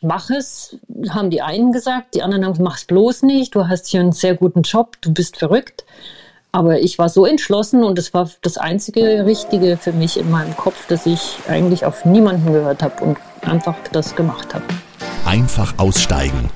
mach es, haben die einen gesagt, die anderen haben, mach's bloß nicht, du hast hier einen sehr guten Job, du bist verrückt. Aber ich war so entschlossen und es war das einzige Richtige für mich in meinem Kopf, dass ich eigentlich auf niemanden gehört habe und einfach das gemacht habe. Einfach aussteigen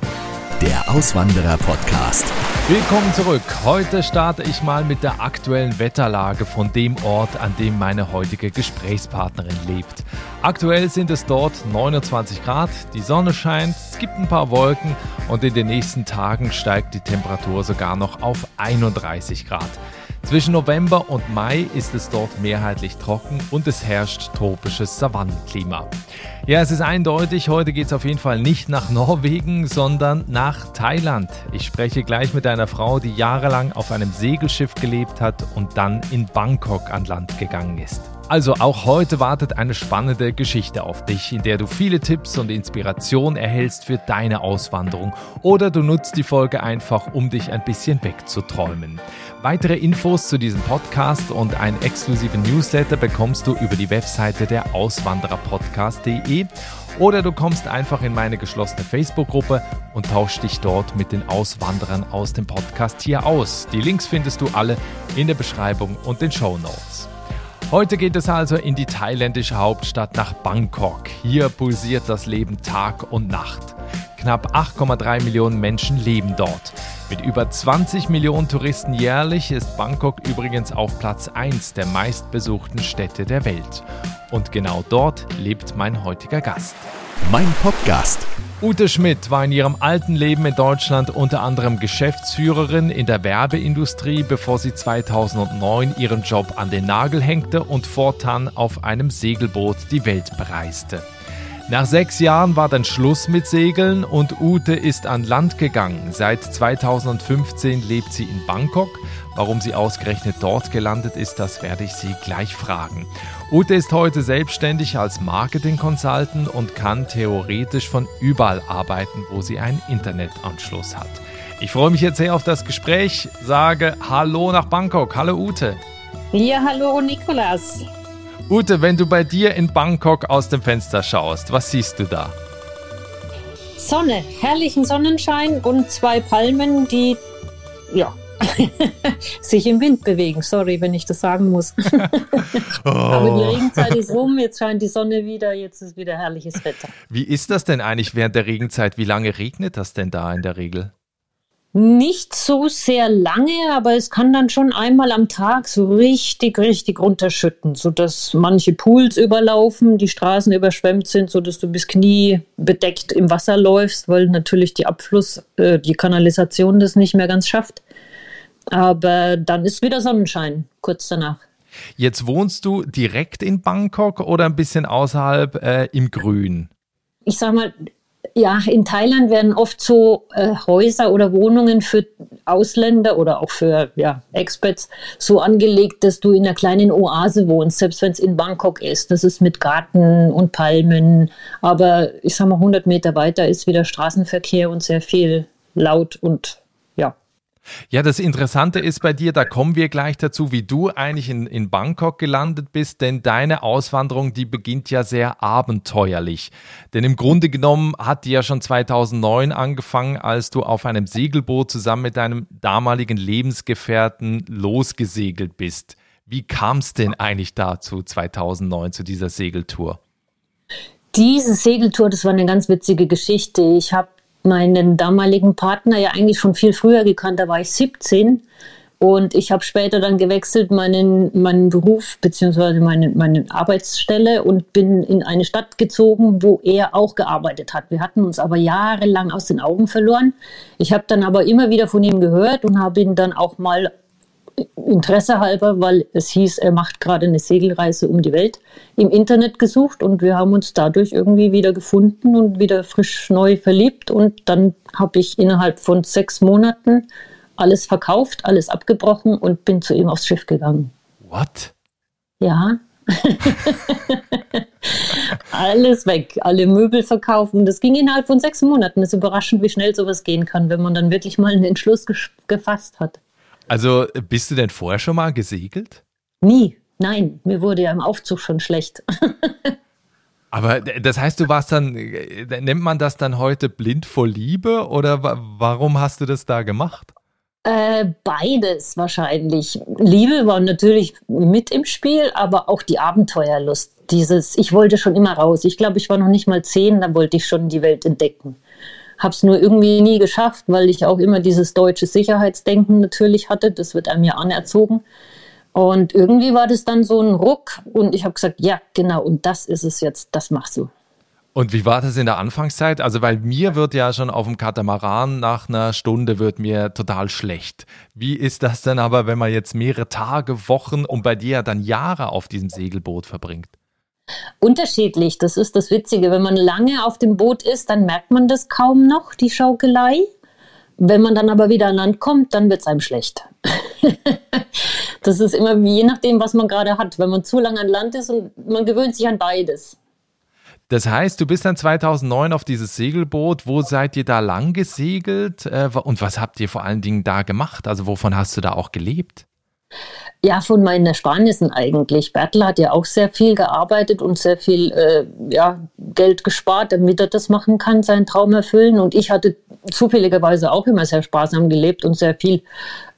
der Auswanderer-Podcast. Willkommen zurück. Heute starte ich mal mit der aktuellen Wetterlage von dem Ort, an dem meine heutige Gesprächspartnerin lebt. Aktuell sind es dort 29 Grad, die Sonne scheint, es gibt ein paar Wolken und in den nächsten Tagen steigt die Temperatur sogar noch auf 31 Grad. Zwischen November und Mai ist es dort mehrheitlich trocken und es herrscht tropisches Savannenklima. Ja, es ist eindeutig, heute geht es auf jeden Fall nicht nach Norwegen, sondern nach Thailand. Ich spreche gleich mit einer Frau, die jahrelang auf einem Segelschiff gelebt hat und dann in Bangkok an Land gegangen ist. Also auch heute wartet eine spannende Geschichte auf dich, in der du viele Tipps und Inspiration erhältst für deine Auswanderung oder du nutzt die Folge einfach, um dich ein bisschen wegzuträumen. Weitere Infos zu diesem Podcast und einen exklusiven Newsletter bekommst du über die Webseite der Auswandererpodcast.de oder du kommst einfach in meine geschlossene Facebook-Gruppe und tauschst dich dort mit den Auswanderern aus dem Podcast hier aus. Die Links findest du alle in der Beschreibung und den Show Notes. Heute geht es also in die thailändische Hauptstadt nach Bangkok. Hier pulsiert das Leben Tag und Nacht. Knapp 8,3 Millionen Menschen leben dort. Mit über 20 Millionen Touristen jährlich ist Bangkok übrigens auf Platz 1 der meistbesuchten Städte der Welt. Und genau dort lebt mein heutiger Gast. Mein Podcast Ute Schmidt war in ihrem alten Leben in Deutschland unter anderem Geschäftsführerin in der Werbeindustrie, bevor sie 2009 ihren Job an den Nagel hängte und fortan auf einem Segelboot die Welt bereiste. Nach sechs Jahren war dann Schluss mit Segeln und Ute ist an Land gegangen. Seit 2015 lebt sie in Bangkok. Warum sie ausgerechnet dort gelandet ist, das werde ich sie gleich fragen. Ute ist heute selbstständig als Marketing Consultant und kann theoretisch von überall arbeiten, wo sie einen Internetanschluss hat. Ich freue mich jetzt sehr auf das Gespräch, sage Hallo nach Bangkok. Hallo Ute. Ja, hallo Nikolas. Ute, wenn du bei dir in Bangkok aus dem Fenster schaust, was siehst du da? Sonne, herrlichen Sonnenschein und zwei Palmen, die ja, sich im Wind bewegen. Sorry, wenn ich das sagen muss. oh. Aber die Regenzeit ist rum, jetzt scheint die Sonne wieder, jetzt ist wieder herrliches Wetter. Wie ist das denn eigentlich während der Regenzeit? Wie lange regnet das denn da in der Regel? Nicht so sehr lange, aber es kann dann schon einmal am Tag so richtig, richtig runterschütten, sodass manche Pools überlaufen, die Straßen überschwemmt sind, sodass du bis Knie bedeckt im Wasser läufst, weil natürlich die Abfluss, äh, die Kanalisation das nicht mehr ganz schafft. Aber dann ist wieder Sonnenschein kurz danach. Jetzt wohnst du direkt in Bangkok oder ein bisschen außerhalb äh, im Grün? Ich sag mal, ja, in Thailand werden oft so äh, Häuser oder Wohnungen für Ausländer oder auch für ja, Expats so angelegt, dass du in einer kleinen Oase wohnst, selbst wenn es in Bangkok ist. Das ist mit Garten und Palmen. Aber ich sag mal, 100 Meter weiter ist wieder Straßenverkehr und sehr viel laut und ja, das Interessante ist bei dir, da kommen wir gleich dazu, wie du eigentlich in, in Bangkok gelandet bist, denn deine Auswanderung, die beginnt ja sehr abenteuerlich. Denn im Grunde genommen hat die ja schon 2009 angefangen, als du auf einem Segelboot zusammen mit deinem damaligen Lebensgefährten losgesegelt bist. Wie kam es denn eigentlich dazu 2009 zu dieser Segeltour? Diese Segeltour, das war eine ganz witzige Geschichte. Ich habe meinen damaligen Partner ja eigentlich schon viel früher gekannt, da war ich 17. Und ich habe später dann gewechselt, meinen, meinen Beruf bzw. Meine, meine Arbeitsstelle und bin in eine Stadt gezogen, wo er auch gearbeitet hat. Wir hatten uns aber jahrelang aus den Augen verloren. Ich habe dann aber immer wieder von ihm gehört und habe ihn dann auch mal Interesse halber, weil es hieß, er macht gerade eine Segelreise um die Welt, im Internet gesucht und wir haben uns dadurch irgendwie wieder gefunden und wieder frisch neu verliebt und dann habe ich innerhalb von sechs Monaten alles verkauft, alles abgebrochen und bin zu ihm aufs Schiff gegangen. What? Ja. alles weg, alle Möbel verkaufen. Das ging innerhalb von sechs Monaten. Es ist überraschend, wie schnell sowas gehen kann, wenn man dann wirklich mal einen Entschluss gefasst hat. Also bist du denn vorher schon mal gesegelt? Nie. Nein, mir wurde ja im Aufzug schon schlecht. Aber das heißt, du warst dann, nennt man das dann heute blind vor Liebe oder warum hast du das da gemacht? Äh, beides wahrscheinlich. Liebe war natürlich mit im Spiel, aber auch die Abenteuerlust. Dieses, ich wollte schon immer raus. Ich glaube, ich war noch nicht mal zehn, da wollte ich schon die Welt entdecken. Hab's nur irgendwie nie geschafft, weil ich auch immer dieses deutsche Sicherheitsdenken natürlich hatte. Das wird einem ja anerzogen. Und irgendwie war das dann so ein Ruck und ich habe gesagt, ja, genau, und das ist es jetzt, das machst du. Und wie war das in der Anfangszeit? Also, weil mir wird ja schon auf dem Katamaran nach einer Stunde wird mir total schlecht. Wie ist das denn aber, wenn man jetzt mehrere Tage, Wochen und bei dir dann Jahre auf diesem Segelboot verbringt? Unterschiedlich, das ist das Witzige. Wenn man lange auf dem Boot ist, dann merkt man das kaum noch, die Schaukelei. Wenn man dann aber wieder an Land kommt, dann wird es einem schlecht. das ist immer je nachdem, was man gerade hat. Wenn man zu lange an Land ist und man gewöhnt sich an beides. Das heißt, du bist dann 2009 auf dieses Segelboot. Wo seid ihr da lang gesegelt? Äh, und was habt ihr vor allen Dingen da gemacht? Also wovon hast du da auch gelebt? Ja, von meinen Ersparnissen eigentlich. Bertel hat ja auch sehr viel gearbeitet und sehr viel äh, ja, Geld gespart, damit er das machen kann, seinen Traum erfüllen. Und ich hatte zufälligerweise auch immer sehr sparsam gelebt und sehr viel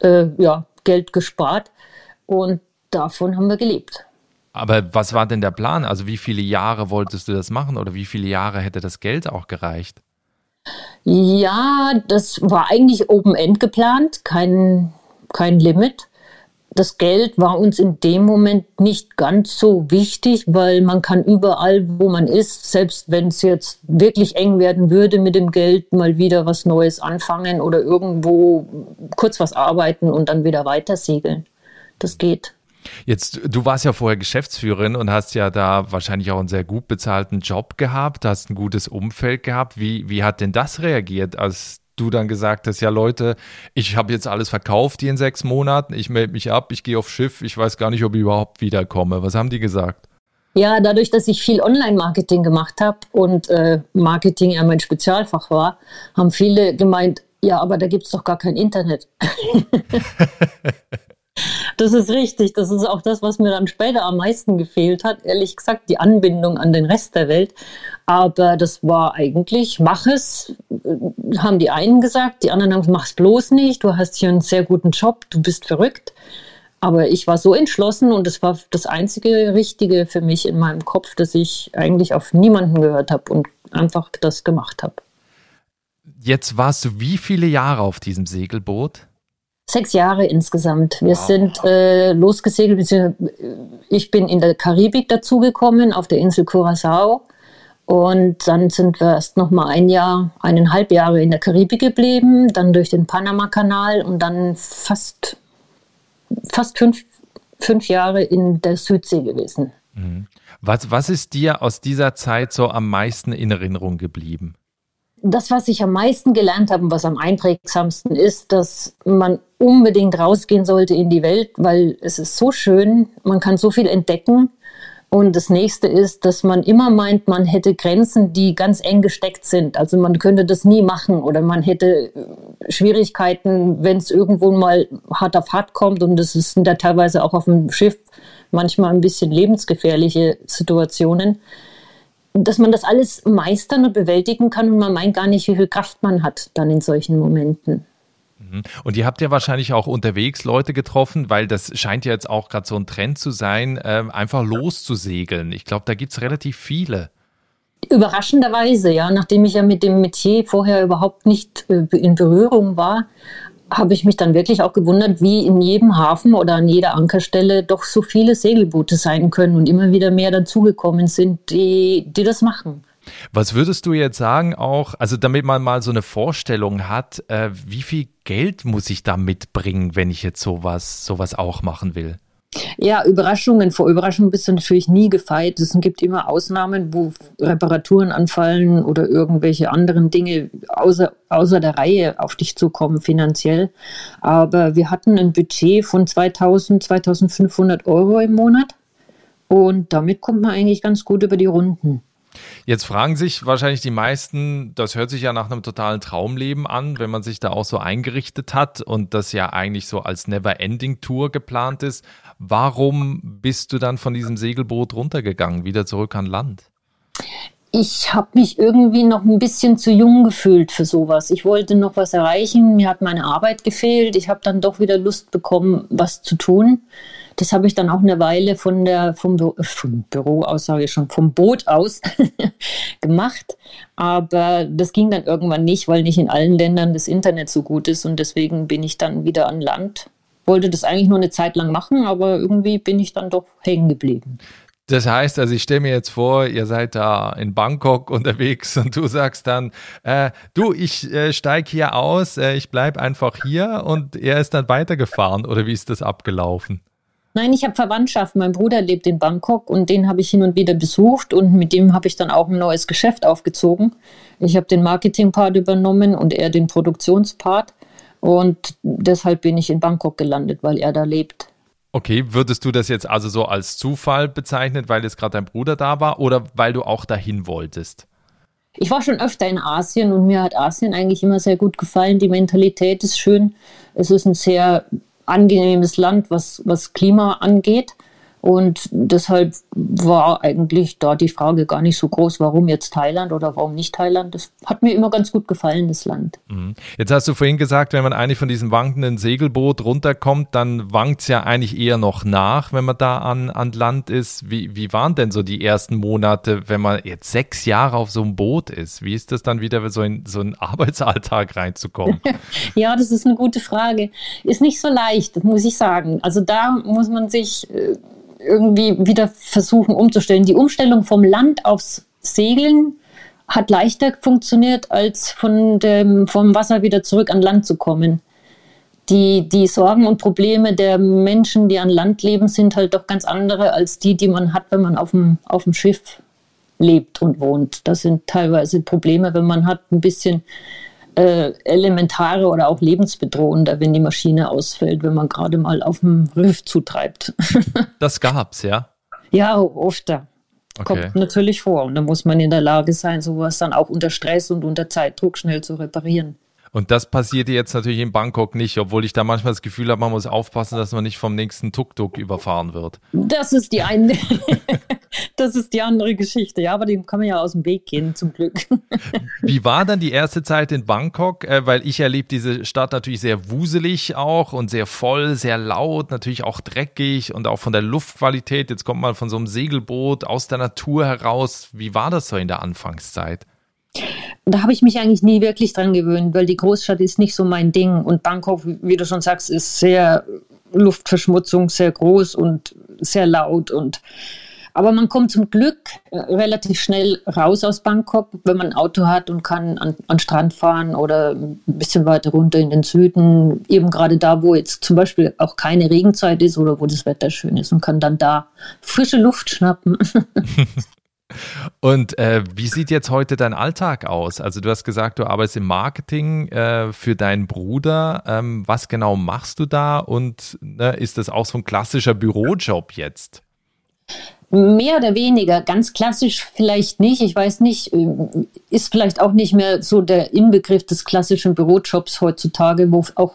äh, ja, Geld gespart. Und davon haben wir gelebt. Aber was war denn der Plan? Also wie viele Jahre wolltest du das machen oder wie viele Jahre hätte das Geld auch gereicht? Ja, das war eigentlich Open-End geplant, kein, kein Limit. Das Geld war uns in dem Moment nicht ganz so wichtig, weil man kann überall, wo man ist, selbst wenn es jetzt wirklich eng werden würde mit dem Geld, mal wieder was Neues anfangen oder irgendwo kurz was arbeiten und dann wieder weiter segeln. Das geht. Jetzt, du warst ja vorher Geschäftsführerin und hast ja da wahrscheinlich auch einen sehr gut bezahlten Job gehabt, hast ein gutes Umfeld gehabt. Wie, wie hat denn das reagiert, als du dann gesagt hast, ja Leute, ich habe jetzt alles verkauft hier in sechs Monaten, ich melde mich ab, ich gehe aufs Schiff, ich weiß gar nicht, ob ich überhaupt wiederkomme. Was haben die gesagt? Ja, dadurch, dass ich viel Online-Marketing gemacht habe und äh, Marketing ja mein Spezialfach war, haben viele gemeint, ja, aber da gibt es doch gar kein Internet. Das ist richtig. Das ist auch das, was mir dann später am meisten gefehlt hat. Ehrlich gesagt, die Anbindung an den Rest der Welt. Aber das war eigentlich, mach es, äh, haben die einen gesagt. Die anderen haben, mach es bloß nicht. Du hast hier einen sehr guten Job. Du bist verrückt. Aber ich war so entschlossen und es war das einzige Richtige für mich in meinem Kopf, dass ich eigentlich auf niemanden gehört habe und einfach das gemacht habe. Jetzt warst du wie viele Jahre auf diesem Segelboot? Sechs Jahre insgesamt. Wir wow. sind äh, losgesegelt. Ich bin in der Karibik dazugekommen, auf der Insel Curacao. Und dann sind wir erst noch mal ein Jahr, eineinhalb Jahre in der Karibik geblieben, dann durch den Panama-Kanal und dann fast, fast fünf, fünf Jahre in der Südsee gewesen. Mhm. Was, was ist dir aus dieser Zeit so am meisten in Erinnerung geblieben? das, was ich am meisten gelernt habe und was am einprägsamsten ist, dass man unbedingt rausgehen sollte in die Welt, weil es ist so schön, man kann so viel entdecken. Und das nächste ist, dass man immer meint, man hätte Grenzen, die ganz eng gesteckt sind. Also man könnte das nie machen oder man hätte Schwierigkeiten, wenn es irgendwo mal hart auf hart kommt. Und das sind da teilweise auch auf dem Schiff manchmal ein bisschen lebensgefährliche Situationen dass man das alles meistern und bewältigen kann und man meint gar nicht, wie viel Kraft man hat dann in solchen Momenten. Mhm. Und ihr habt ja wahrscheinlich auch unterwegs Leute getroffen, weil das scheint ja jetzt auch gerade so ein Trend zu sein, äh, einfach loszusegeln. Ich glaube, da gibt es relativ viele. Überraschenderweise, ja, nachdem ich ja mit dem Metier vorher überhaupt nicht äh, in Berührung war, habe ich mich dann wirklich auch gewundert, wie in jedem Hafen oder an jeder Ankerstelle doch so viele Segelboote sein können und immer wieder mehr dazugekommen sind, die, die das machen. Was würdest du jetzt sagen auch, also damit man mal so eine Vorstellung hat, äh, wie viel Geld muss ich da mitbringen, wenn ich jetzt sowas, sowas auch machen will? Ja, Überraschungen. Vor Überraschungen bist du natürlich nie gefeit. Es gibt immer Ausnahmen, wo Reparaturen anfallen oder irgendwelche anderen Dinge außer, außer der Reihe auf dich zukommen finanziell. Aber wir hatten ein Budget von 2000, 2500 Euro im Monat. Und damit kommt man eigentlich ganz gut über die Runden. Jetzt fragen sich wahrscheinlich die meisten, das hört sich ja nach einem totalen Traumleben an, wenn man sich da auch so eingerichtet hat und das ja eigentlich so als Never-Ending-Tour geplant ist. Warum bist du dann von diesem Segelboot runtergegangen, wieder zurück an Land? ich habe mich irgendwie noch ein bisschen zu jung gefühlt für sowas. Ich wollte noch was erreichen, mir hat meine Arbeit gefehlt. Ich habe dann doch wieder Lust bekommen, was zu tun. Das habe ich dann auch eine Weile von der, vom, vom Büro aus, sage ich schon, vom Boot aus gemacht. Aber das ging dann irgendwann nicht, weil nicht in allen Ländern das Internet so gut ist. Und deswegen bin ich dann wieder an Land. Wollte das eigentlich nur eine Zeit lang machen, aber irgendwie bin ich dann doch hängen geblieben. Das heißt, also ich stelle mir jetzt vor, ihr seid da in Bangkok unterwegs und du sagst dann, äh, du, ich äh, steige hier aus, äh, ich bleibe einfach hier und er ist dann weitergefahren oder wie ist das abgelaufen? Nein, ich habe Verwandtschaft. Mein Bruder lebt in Bangkok und den habe ich hin und wieder besucht und mit dem habe ich dann auch ein neues Geschäft aufgezogen. Ich habe den Marketing-Part übernommen und er den Produktionspart und deshalb bin ich in Bangkok gelandet, weil er da lebt. Okay, würdest du das jetzt also so als Zufall bezeichnen, weil jetzt gerade dein Bruder da war oder weil du auch dahin wolltest? Ich war schon öfter in Asien und mir hat Asien eigentlich immer sehr gut gefallen. Die Mentalität ist schön. Es ist ein sehr angenehmes Land, was, was Klima angeht. Und deshalb war eigentlich da die Frage gar nicht so groß, warum jetzt Thailand oder warum nicht Thailand. Das hat mir immer ganz gut gefallen, das Land. Mhm. Jetzt hast du vorhin gesagt, wenn man eigentlich von diesem wankenden Segelboot runterkommt, dann wankt es ja eigentlich eher noch nach, wenn man da an, an Land ist. Wie, wie waren denn so die ersten Monate, wenn man jetzt sechs Jahre auf so einem Boot ist? Wie ist das dann wieder so in so einen Arbeitsalltag reinzukommen? ja, das ist eine gute Frage. Ist nicht so leicht, muss ich sagen. Also da muss man sich äh, irgendwie wieder versuchen umzustellen. Die Umstellung vom Land aufs Segeln hat leichter funktioniert, als von dem, vom Wasser wieder zurück an Land zu kommen. Die, die Sorgen und Probleme der Menschen, die an Land leben, sind halt doch ganz andere als die, die man hat, wenn man auf dem, auf dem Schiff lebt und wohnt. Das sind teilweise Probleme, wenn man hat ein bisschen äh, elementare oder auch lebensbedrohender, wenn die Maschine ausfällt, wenn man gerade mal auf dem Riff zutreibt. das gab's, ja? Ja, oft. Okay. Kommt natürlich vor. Und da muss man in der Lage sein, sowas dann auch unter Stress und unter Zeitdruck schnell zu reparieren. Und das passiert jetzt natürlich in Bangkok nicht, obwohl ich da manchmal das Gefühl habe, man muss aufpassen, dass man nicht vom nächsten Tuk-Tuk überfahren wird. Das ist die eine, das ist die andere Geschichte. Ja, aber dem kann man ja aus dem Weg gehen, zum Glück. Wie war dann die erste Zeit in Bangkok? Äh, weil ich erlebe diese Stadt natürlich sehr wuselig auch und sehr voll, sehr laut, natürlich auch dreckig und auch von der Luftqualität. Jetzt kommt man von so einem Segelboot aus der Natur heraus. Wie war das so in der Anfangszeit? Da habe ich mich eigentlich nie wirklich dran gewöhnt, weil die Großstadt ist nicht so mein Ding. Und Bangkok, wie du schon sagst, ist sehr Luftverschmutzung, sehr groß und sehr laut. Und aber man kommt zum Glück äh, relativ schnell raus aus Bangkok, wenn man ein Auto hat und kann an, an Strand fahren oder ein bisschen weiter runter in den Süden, eben gerade da, wo jetzt zum Beispiel auch keine Regenzeit ist oder wo das Wetter schön ist und kann dann da frische Luft schnappen. Und äh, wie sieht jetzt heute dein Alltag aus? Also du hast gesagt, du arbeitest im Marketing äh, für deinen Bruder. Ähm, was genau machst du da? Und ne, ist das auch so ein klassischer Bürojob jetzt? Mehr oder weniger, ganz klassisch vielleicht nicht. Ich weiß nicht, äh, ist vielleicht auch nicht mehr so der Inbegriff des klassischen Bürojobs heutzutage, wo auch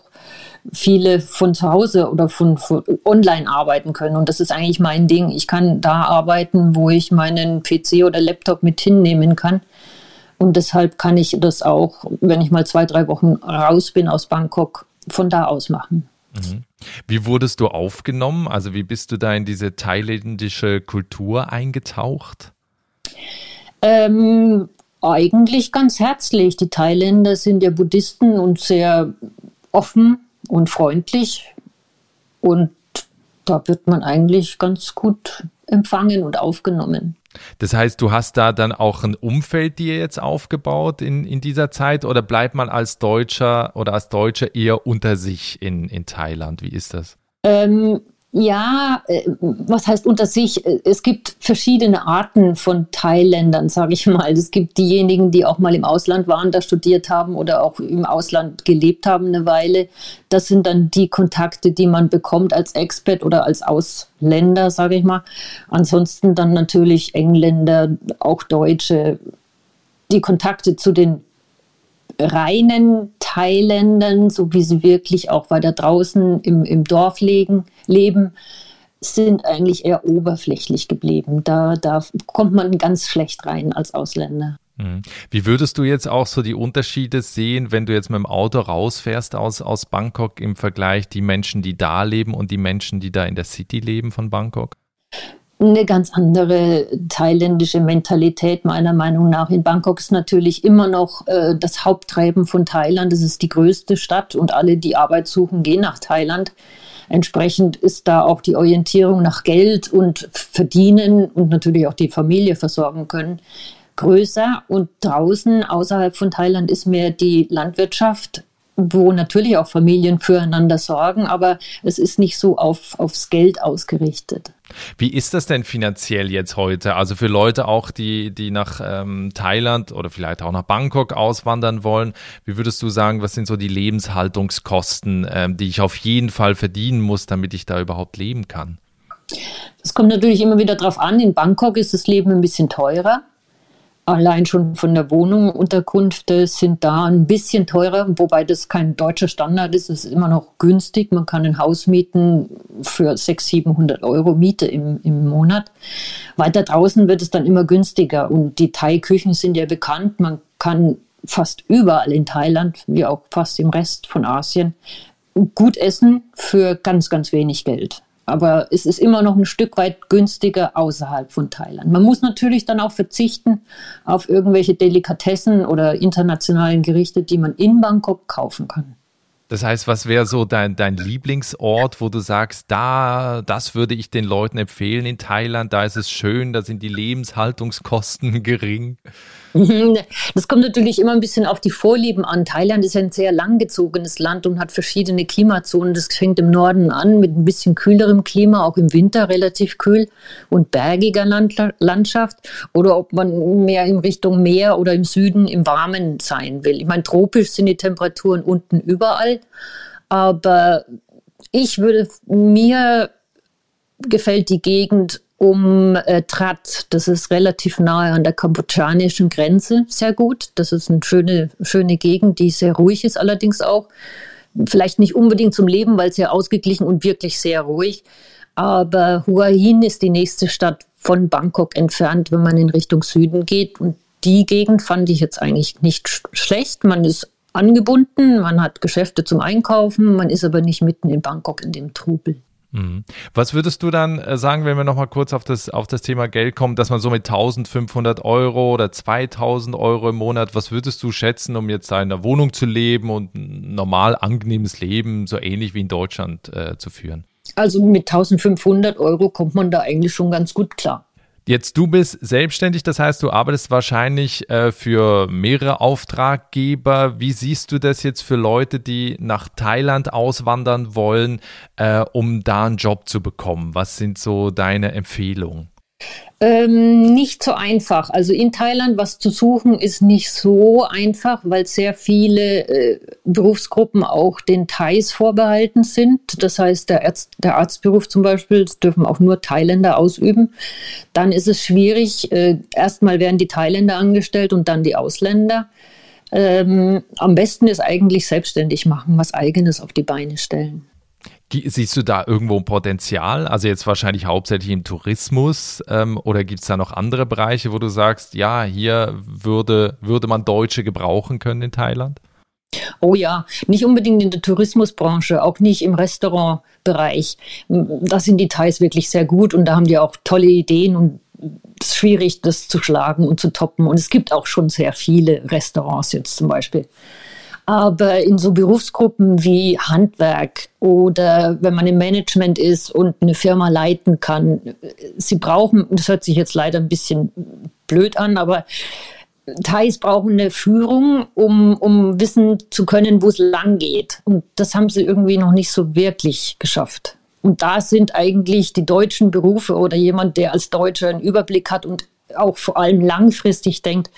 viele von zu Hause oder von, von, online arbeiten können. Und das ist eigentlich mein Ding. Ich kann da arbeiten, wo ich meinen PC oder Laptop mit hinnehmen kann. Und deshalb kann ich das auch, wenn ich mal zwei, drei Wochen raus bin aus Bangkok, von da aus machen. Mhm. Wie wurdest du aufgenommen? Also wie bist du da in diese thailändische Kultur eingetaucht? Ähm, eigentlich ganz herzlich. Die Thailänder sind ja Buddhisten und sehr offen und freundlich. Und da wird man eigentlich ganz gut empfangen und aufgenommen. Das heißt, du hast da dann auch ein Umfeld dir jetzt aufgebaut in, in dieser Zeit oder bleibt man als Deutscher oder als Deutscher eher unter sich in, in Thailand? Wie ist das? Ähm, ja, äh, was heißt unter sich? Es gibt verschiedene Arten von Thailändern, sage ich mal. Es gibt diejenigen, die auch mal im Ausland waren, da studiert haben oder auch im Ausland gelebt haben eine Weile. Das sind dann die Kontakte, die man bekommt als Expert oder als Ausländer, sage ich mal. Ansonsten dann natürlich Engländer, auch Deutsche. Die Kontakte zu den reinen Thailändern, so wie sie wirklich auch weiter draußen im, im Dorf legen, leben, sind eigentlich eher oberflächlich geblieben. Da, da kommt man ganz schlecht rein als Ausländer. Mhm. Wie würdest du jetzt auch so die Unterschiede sehen, wenn du jetzt mit dem Auto rausfährst aus, aus Bangkok im Vergleich die Menschen, die da leben und die Menschen, die da in der City leben von Bangkok? Eine ganz andere thailändische Mentalität meiner Meinung nach. In Bangkok ist natürlich immer noch äh, das Haupttreiben von Thailand. Es ist die größte Stadt und alle, die Arbeit suchen, gehen nach Thailand. Entsprechend ist da auch die Orientierung nach Geld und Verdienen und natürlich auch die Familie versorgen können größer. Und draußen außerhalb von Thailand ist mehr die Landwirtschaft, wo natürlich auch Familien füreinander sorgen, aber es ist nicht so auf, aufs Geld ausgerichtet. Wie ist das denn finanziell jetzt heute? Also für Leute auch, die, die nach ähm, Thailand oder vielleicht auch nach Bangkok auswandern wollen, wie würdest du sagen, was sind so die Lebenshaltungskosten, ähm, die ich auf jeden Fall verdienen muss, damit ich da überhaupt leben kann? Es kommt natürlich immer wieder darauf an. In Bangkok ist das Leben ein bisschen teurer. Allein schon von der Wohnung Unterkünfte sind da ein bisschen teurer, wobei das kein deutscher Standard ist. Es ist immer noch günstig. Man kann ein Haus mieten für 600, 700 Euro Miete im, im Monat. Weiter draußen wird es dann immer günstiger. Und die Thai-Küchen sind ja bekannt. Man kann fast überall in Thailand, wie auch fast im Rest von Asien, gut essen für ganz, ganz wenig Geld aber es ist immer noch ein Stück weit günstiger außerhalb von Thailand. Man muss natürlich dann auch verzichten auf irgendwelche Delikatessen oder internationalen Gerichte, die man in Bangkok kaufen kann. Das heißt, was wäre so dein, dein Lieblingsort, wo du sagst, da, das würde ich den Leuten empfehlen in Thailand, da ist es schön, da sind die Lebenshaltungskosten gering? Das kommt natürlich immer ein bisschen auf die Vorlieben an. Thailand ist ein sehr langgezogenes Land und hat verschiedene Klimazonen. Das fängt im Norden an mit ein bisschen kühlerem Klima, auch im Winter relativ kühl und bergiger Land Landschaft. Oder ob man mehr in Richtung Meer oder im Süden im Warmen sein will. Ich meine, tropisch sind die Temperaturen unten überall. Aber ich würde mir gefällt die Gegend um äh, Trat. Das ist relativ nahe an der kambodschanischen Grenze, sehr gut. Das ist eine schöne, schöne Gegend, die sehr ruhig ist allerdings auch. Vielleicht nicht unbedingt zum Leben, weil sehr ausgeglichen und wirklich sehr ruhig. Aber Hua Hin ist die nächste Stadt von Bangkok entfernt, wenn man in Richtung Süden geht. Und die Gegend fand ich jetzt eigentlich nicht sch schlecht. Man ist angebunden, man hat Geschäfte zum Einkaufen, man ist aber nicht mitten in Bangkok in dem Trubel. Mhm. Was würdest du dann äh, sagen, wenn wir nochmal kurz auf das, auf das Thema Geld kommen, dass man so mit 1500 Euro oder 2000 Euro im Monat, was würdest du schätzen, um jetzt in einer Wohnung zu leben und ein normal angenehmes Leben, so ähnlich wie in Deutschland, äh, zu führen? Also mit 1500 Euro kommt man da eigentlich schon ganz gut klar. Jetzt du bist selbstständig, das heißt, du arbeitest wahrscheinlich äh, für mehrere Auftraggeber. Wie siehst du das jetzt für Leute, die nach Thailand auswandern wollen, äh, um da einen Job zu bekommen? Was sind so deine Empfehlungen? Ähm, nicht so einfach. Also in Thailand was zu suchen ist nicht so einfach, weil sehr viele äh, Berufsgruppen auch den Thais vorbehalten sind. Das heißt, der, Arzt, der Arztberuf zum Beispiel dürfen auch nur Thailänder ausüben. Dann ist es schwierig. Äh, erstmal werden die Thailänder angestellt und dann die Ausländer. Ähm, am besten ist eigentlich selbstständig machen, was eigenes auf die Beine stellen. Siehst du da irgendwo ein Potenzial? Also jetzt wahrscheinlich hauptsächlich im Tourismus ähm, oder gibt es da noch andere Bereiche, wo du sagst, ja, hier würde, würde man Deutsche gebrauchen können in Thailand? Oh ja, nicht unbedingt in der Tourismusbranche, auch nicht im Restaurantbereich. Da sind die Thais wirklich sehr gut und da haben die auch tolle Ideen und es ist schwierig, das zu schlagen und zu toppen. Und es gibt auch schon sehr viele Restaurants jetzt zum Beispiel. Aber in so Berufsgruppen wie Handwerk oder wenn man im Management ist und eine Firma leiten kann, sie brauchen, das hört sich jetzt leider ein bisschen blöd an, aber Thais brauchen eine Führung, um, um wissen zu können, wo es lang geht. Und das haben sie irgendwie noch nicht so wirklich geschafft. Und da sind eigentlich die deutschen Berufe oder jemand, der als Deutscher einen Überblick hat und auch vor allem langfristig denkt,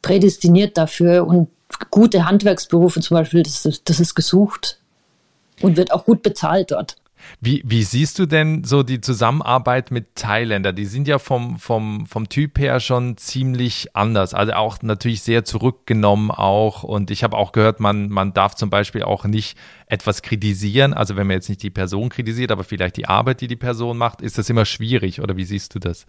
prädestiniert dafür. Und gute Handwerksberufe zum Beispiel, das ist, das ist gesucht und wird auch gut bezahlt dort. Wie, wie siehst du denn so die Zusammenarbeit mit Thailänder? Die sind ja vom, vom, vom Typ her schon ziemlich anders. Also auch natürlich sehr zurückgenommen auch. Und ich habe auch gehört, man, man darf zum Beispiel auch nicht etwas kritisieren. Also wenn man jetzt nicht die Person kritisiert, aber vielleicht die Arbeit, die die Person macht, ist das immer schwierig. Oder wie siehst du das?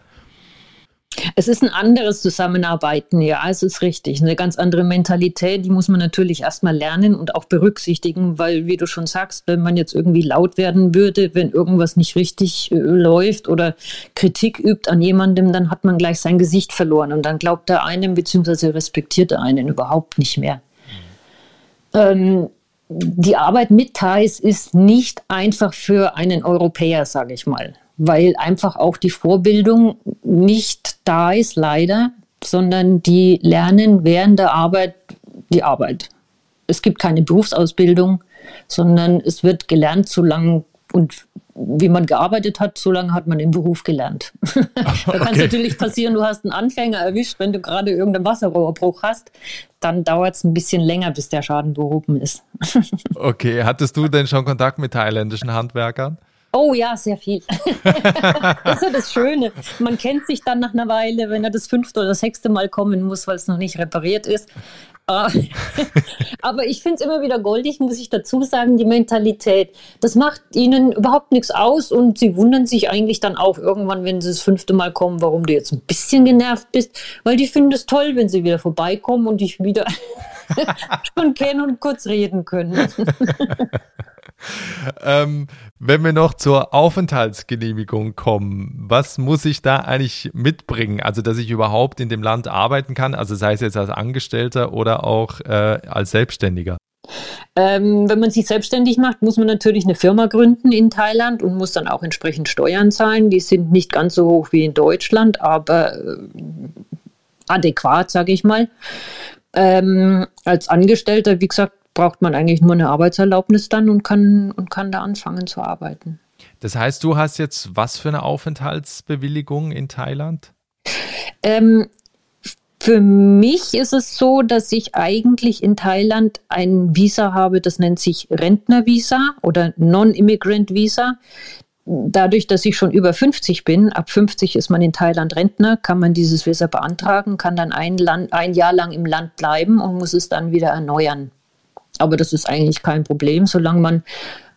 Es ist ein anderes Zusammenarbeiten, ja, es ist richtig. Eine ganz andere Mentalität, die muss man natürlich erstmal lernen und auch berücksichtigen, weil, wie du schon sagst, wenn man jetzt irgendwie laut werden würde, wenn irgendwas nicht richtig äh, läuft oder Kritik übt an jemandem, dann hat man gleich sein Gesicht verloren und dann glaubt er einem bzw. respektiert er einen überhaupt nicht mehr. Ähm, die Arbeit mit Thais ist nicht einfach für einen Europäer, sage ich mal weil einfach auch die Vorbildung nicht da ist, leider, sondern die lernen während der Arbeit die Arbeit. Es gibt keine Berufsausbildung, sondern es wird gelernt, solange und wie man gearbeitet hat, so lange hat man den Beruf gelernt. da kann es okay. natürlich passieren, du hast einen Anfänger erwischt, wenn du gerade irgendeinen Wasserrohrbruch hast, dann dauert es ein bisschen länger, bis der Schaden behoben ist. okay, hattest du denn schon Kontakt mit thailändischen Handwerkern? Oh ja, sehr viel. das ist ja das Schöne. Man kennt sich dann nach einer Weile, wenn er das fünfte oder sechste Mal kommen muss, weil es noch nicht repariert ist. Ah. Aber ich finde es immer wieder goldig, muss ich dazu sagen, die Mentalität. Das macht ihnen überhaupt nichts aus und sie wundern sich eigentlich dann auch irgendwann, wenn sie das fünfte Mal kommen, warum du jetzt ein bisschen genervt bist, weil die finden es toll, wenn sie wieder vorbeikommen und dich wieder schon kennen und kurz reden können. Ähm, wenn wir noch zur Aufenthaltsgenehmigung kommen, was muss ich da eigentlich mitbringen? Also, dass ich überhaupt in dem Land arbeiten kann, also sei es jetzt als Angestellter oder auch äh, als Selbstständiger? Ähm, wenn man sich selbstständig macht, muss man natürlich eine Firma gründen in Thailand und muss dann auch entsprechend Steuern zahlen. Die sind nicht ganz so hoch wie in Deutschland, aber äh, adäquat, sage ich mal. Ähm, als Angestellter, wie gesagt, braucht man eigentlich nur eine Arbeitserlaubnis dann und kann, und kann da anfangen zu arbeiten. Das heißt, du hast jetzt was für eine Aufenthaltsbewilligung in Thailand? Ähm, für mich ist es so, dass ich eigentlich in Thailand ein Visa habe, das nennt sich Rentnervisa oder Non-Immigrant Visa. Dadurch, dass ich schon über 50 bin, ab 50 ist man in Thailand Rentner, kann man dieses Visa beantragen, kann dann ein, Land, ein Jahr lang im Land bleiben und muss es dann wieder erneuern. Aber das ist eigentlich kein Problem, solange man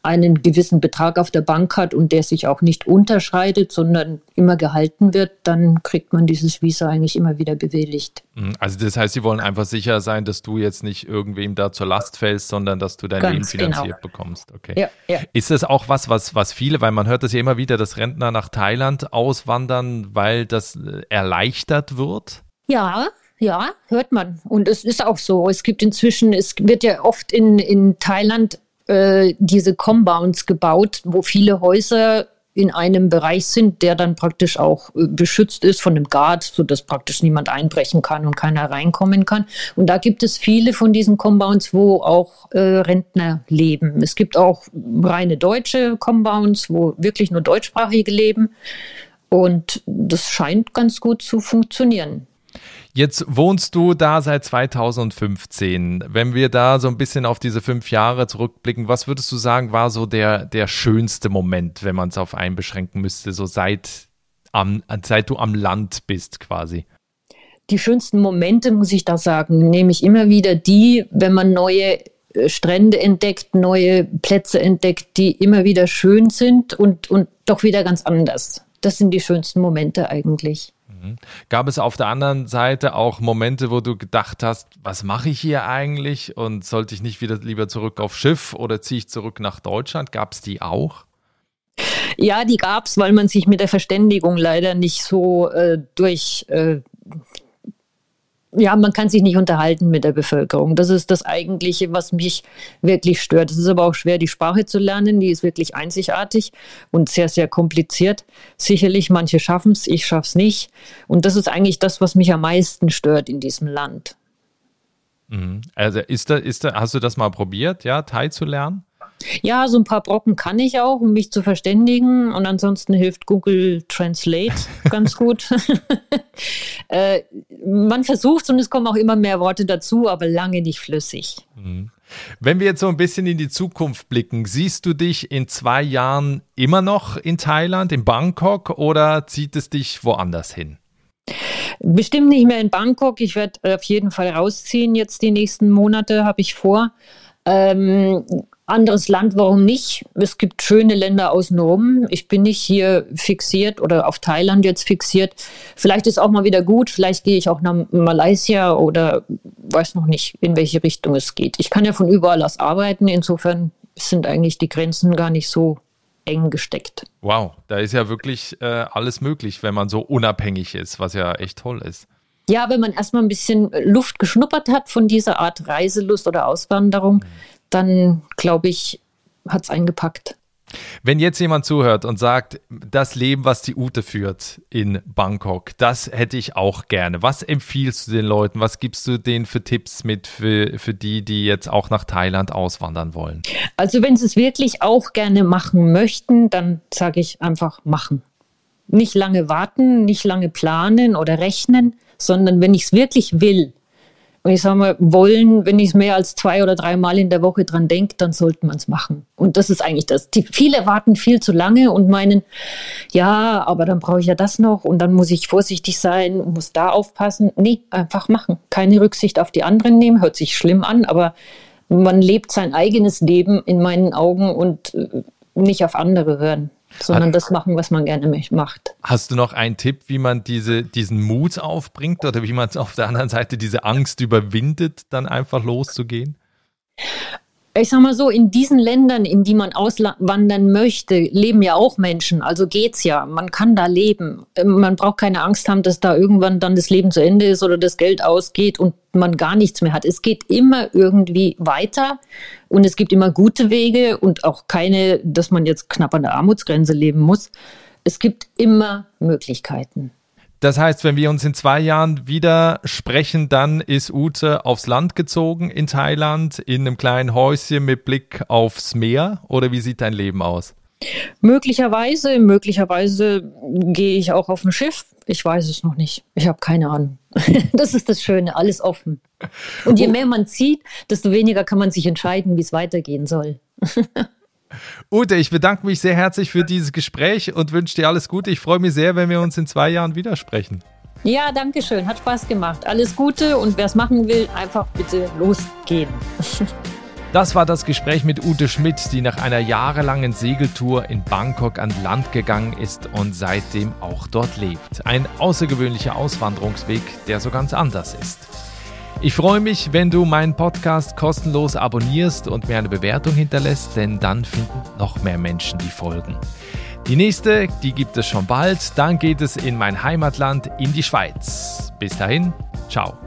einen gewissen Betrag auf der Bank hat und der sich auch nicht unterschreitet, sondern immer gehalten wird, dann kriegt man dieses Visa eigentlich immer wieder bewilligt. Mhm. Also das heißt, Sie wollen einfach sicher sein, dass du jetzt nicht irgendwem da zur Last fällst, sondern dass du dein Ganz Leben finanziert genau. bekommst. Okay. Ja, ja. Ist das auch was, was, was viele, weil man hört das ja immer wieder, dass Rentner nach Thailand auswandern, weil das äh, erleichtert wird? Ja, ja, hört man. Und es ist auch so. Es gibt inzwischen, es wird ja oft in, in Thailand äh, diese Compounds gebaut, wo viele Häuser in einem Bereich sind, der dann praktisch auch äh, beschützt ist von einem Guard, sodass praktisch niemand einbrechen kann und keiner reinkommen kann. Und da gibt es viele von diesen Compounds, wo auch äh, Rentner leben. Es gibt auch reine deutsche Compounds, wo wirklich nur deutschsprachige leben. Und das scheint ganz gut zu funktionieren. Jetzt wohnst du da seit 2015. Wenn wir da so ein bisschen auf diese fünf Jahre zurückblicken, was würdest du sagen, war so der, der schönste Moment, wenn man es auf einen beschränken müsste, so seit, am, seit du am Land bist quasi? Die schönsten Momente, muss ich da sagen, nehme ich immer wieder die, wenn man neue äh, Strände entdeckt, neue Plätze entdeckt, die immer wieder schön sind und, und doch wieder ganz anders. Das sind die schönsten Momente eigentlich. Mhm. Gab es auf der anderen Seite auch Momente, wo du gedacht hast, was mache ich hier eigentlich und sollte ich nicht wieder lieber zurück aufs Schiff oder ziehe ich zurück nach Deutschland? Gab es die auch? Ja, die gab es, weil man sich mit der Verständigung leider nicht so äh, durch äh, ja, man kann sich nicht unterhalten mit der Bevölkerung. Das ist das Eigentliche, was mich wirklich stört. Es ist aber auch schwer, die Sprache zu lernen. Die ist wirklich einzigartig und sehr, sehr kompliziert. Sicherlich, manche schaffen es, ich schaffe es nicht. Und das ist eigentlich das, was mich am meisten stört in diesem Land. Mhm. Also ist da, ist da, hast du das mal probiert, ja, Thai zu lernen? Ja, so ein paar Brocken kann ich auch, um mich zu verständigen. Und ansonsten hilft Google Translate ganz gut. äh, man versucht und es kommen auch immer mehr Worte dazu, aber lange nicht flüssig. Mhm. Wenn wir jetzt so ein bisschen in die Zukunft blicken, siehst du dich in zwei Jahren immer noch in Thailand, in Bangkok oder zieht es dich woanders hin? Bestimmt nicht mehr in Bangkok. Ich werde auf jeden Fall rausziehen. Jetzt die nächsten Monate habe ich vor. Ähm, anderes Land, warum nicht? Es gibt schöne Länder außenrum. Ich bin nicht hier fixiert oder auf Thailand jetzt fixiert. Vielleicht ist auch mal wieder gut. Vielleicht gehe ich auch nach Malaysia oder weiß noch nicht, in welche Richtung es geht. Ich kann ja von überall aus arbeiten. Insofern sind eigentlich die Grenzen gar nicht so eng gesteckt. Wow, da ist ja wirklich äh, alles möglich, wenn man so unabhängig ist, was ja echt toll ist. Ja, wenn man erstmal ein bisschen Luft geschnuppert hat von dieser Art Reiselust oder Auswanderung, mhm. Dann glaube ich, hat es eingepackt. Wenn jetzt jemand zuhört und sagt, das Leben, was die Ute führt in Bangkok, das hätte ich auch gerne. Was empfiehlst du den Leuten? Was gibst du denen für Tipps mit für, für die, die jetzt auch nach Thailand auswandern wollen? Also wenn sie es wirklich auch gerne machen möchten, dann sage ich einfach machen. Nicht lange warten, nicht lange planen oder rechnen, sondern wenn ich es wirklich will, ich sage mal, wollen, wenn ich mehr als zwei oder drei Mal in der Woche dran denke, dann sollte man es machen. Und das ist eigentlich das. Die, viele warten viel zu lange und meinen, ja, aber dann brauche ich ja das noch und dann muss ich vorsichtig sein, muss da aufpassen. Nee, einfach machen. Keine Rücksicht auf die anderen nehmen, hört sich schlimm an, aber man lebt sein eigenes Leben in meinen Augen und äh, nicht auf andere hören sondern das machen, was man gerne macht. Hast du noch einen Tipp, wie man diese, diesen Mut aufbringt oder wie man auf der anderen Seite diese Angst überwindet, dann einfach loszugehen? Ich sag mal so, in diesen Ländern, in die man auswandern möchte, leben ja auch Menschen. Also geht's ja. Man kann da leben. Ähm, man braucht keine Angst haben, dass da irgendwann dann das Leben zu Ende ist oder das Geld ausgeht und man gar nichts mehr hat. Es geht immer irgendwie weiter und es gibt immer gute Wege und auch keine, dass man jetzt knapp an der Armutsgrenze leben muss. Es gibt immer Möglichkeiten. Das heißt, wenn wir uns in zwei Jahren wieder sprechen, dann ist Ute aufs Land gezogen in Thailand, in einem kleinen Häuschen mit Blick aufs Meer. Oder wie sieht dein Leben aus? Möglicherweise, möglicherweise gehe ich auch auf ein Schiff. Ich weiß es noch nicht. Ich habe keine Ahnung. das ist das Schöne, alles offen. Und je mehr man zieht, desto weniger kann man sich entscheiden, wie es weitergehen soll. Ute, ich bedanke mich sehr herzlich für dieses Gespräch und wünsche dir alles Gute. Ich freue mich sehr, wenn wir uns in zwei Jahren widersprechen. Ja, danke schön. Hat Spaß gemacht. Alles Gute und wer es machen will, einfach bitte losgehen. Das war das Gespräch mit Ute Schmidt, die nach einer jahrelangen Segeltour in Bangkok an Land gegangen ist und seitdem auch dort lebt. Ein außergewöhnlicher Auswanderungsweg, der so ganz anders ist. Ich freue mich, wenn du meinen Podcast kostenlos abonnierst und mir eine Bewertung hinterlässt, denn dann finden noch mehr Menschen die Folgen. Die nächste, die gibt es schon bald. Dann geht es in mein Heimatland, in die Schweiz. Bis dahin, ciao.